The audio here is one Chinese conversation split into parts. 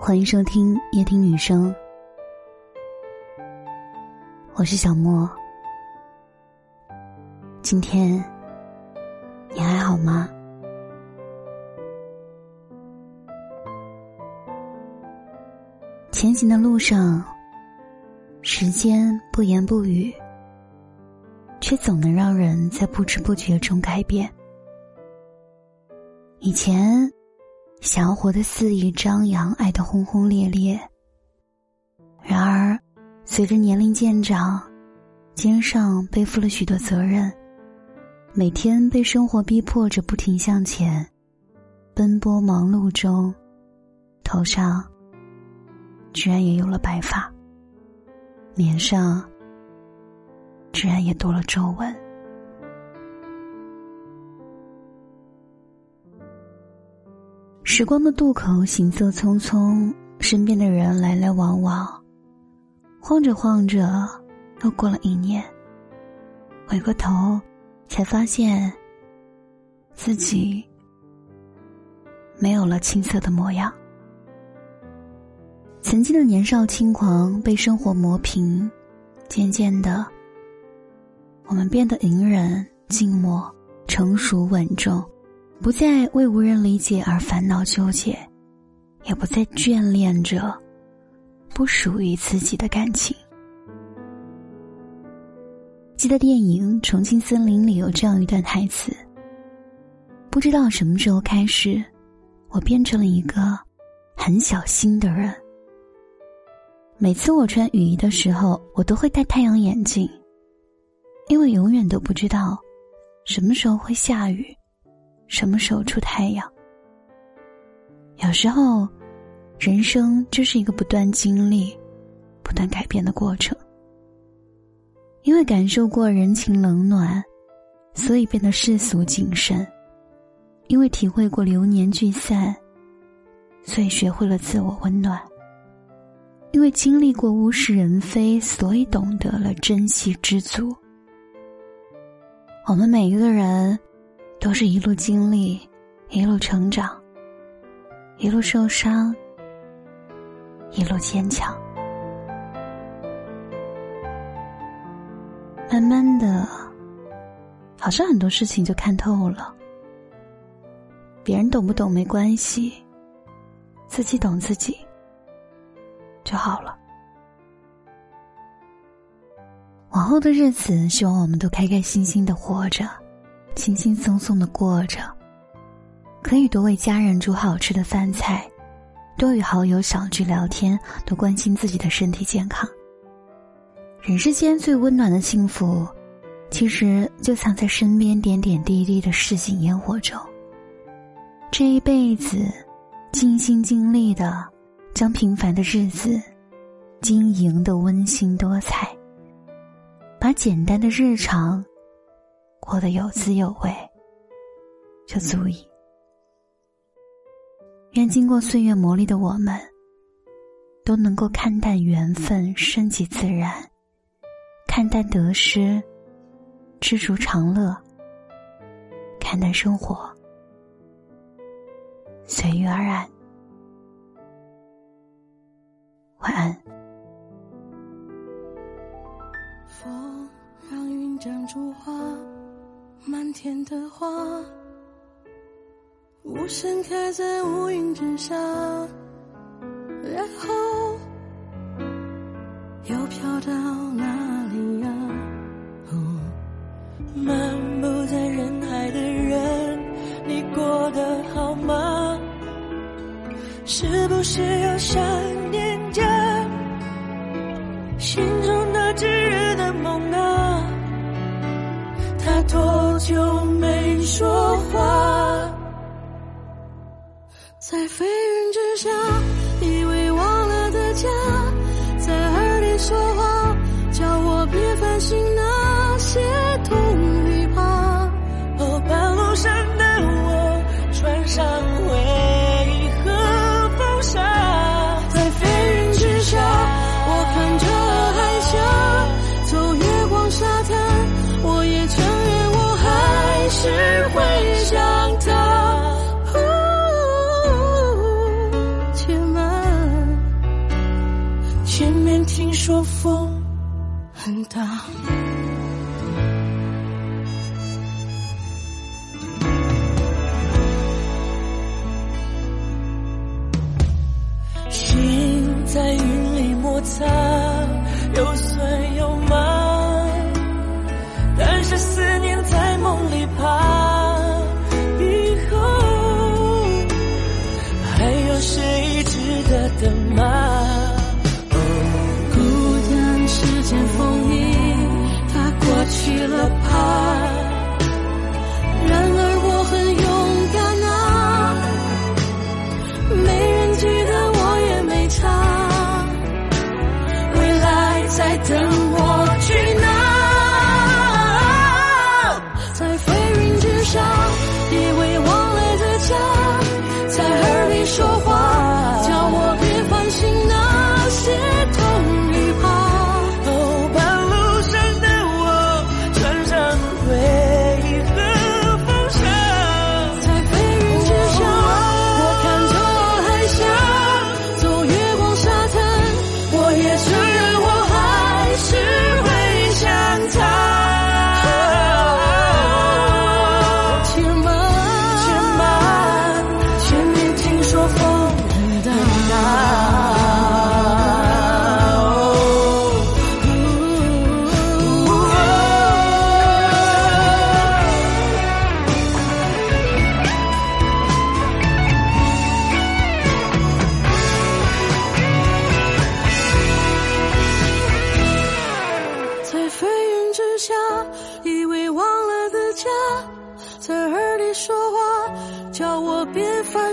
欢迎收听夜听女生，我是小莫。今天你还好吗？前行的路上，时间不言不语，却总能让人在不知不觉中改变。以前。想要活得肆意张扬，爱得轰轰烈烈。然而，随着年龄渐长，肩上背负了许多责任，每天被生活逼迫着不停向前，奔波忙碌中，头上居然也有了白发，脸上居然也多了皱纹。时光的渡口，行色匆匆，身边的人来来往往，晃着晃着，又过了一年。回过头，才发现自己没有了青涩的模样。曾经的年少轻狂被生活磨平，渐渐的，我们变得隐忍、静默、成熟、稳重。不再为无人理解而烦恼纠结，也不再眷恋着不属于自己的感情。记得电影《重庆森林》里有这样一段台词：“不知道什么时候开始，我变成了一个很小心的人。每次我穿雨衣的时候，我都会戴太阳眼镜，因为永远都不知道什么时候会下雨。”什么时候出太阳？有时候，人生就是一个不断经历、不断改变的过程。因为感受过人情冷暖，所以变得世俗谨慎；因为体会过流年聚散，所以学会了自我温暖；因为经历过物是人非，所以懂得了珍惜知足。我们每一个人。都是一路经历，一路成长，一路受伤，一路坚强。慢慢的，好像很多事情就看透了。别人懂不懂没关系，自己懂自己就好了。往后的日子，希望我们都开开心心的活着。轻轻松松的过着，可以多为家人煮好吃的饭菜，多与好友小聚聊天，多关心自己的身体健康。人世间最温暖的幸福，其实就藏在身边点点滴滴的市井烟火中。这一辈子，尽心尽力的将平凡的日子经营的温馨多彩，把简单的日常。活得有滋有味，就足以。愿经过岁月磨砺的我们，都能够看淡缘分，顺其自然；看淡得失，知足常乐；看淡生活，随遇而安。晚安。天的花，无声开在乌云之下，然后又飘到哪里呀？漫步在人海的人，你过得好吗？是不是又想念着心中说话，在飞云之下，以为忘了的家，在耳里说话，叫我别烦心。说风很大。心在云里摩擦，有。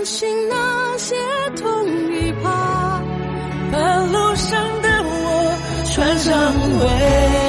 行那些痛一把，半路上的我穿上围。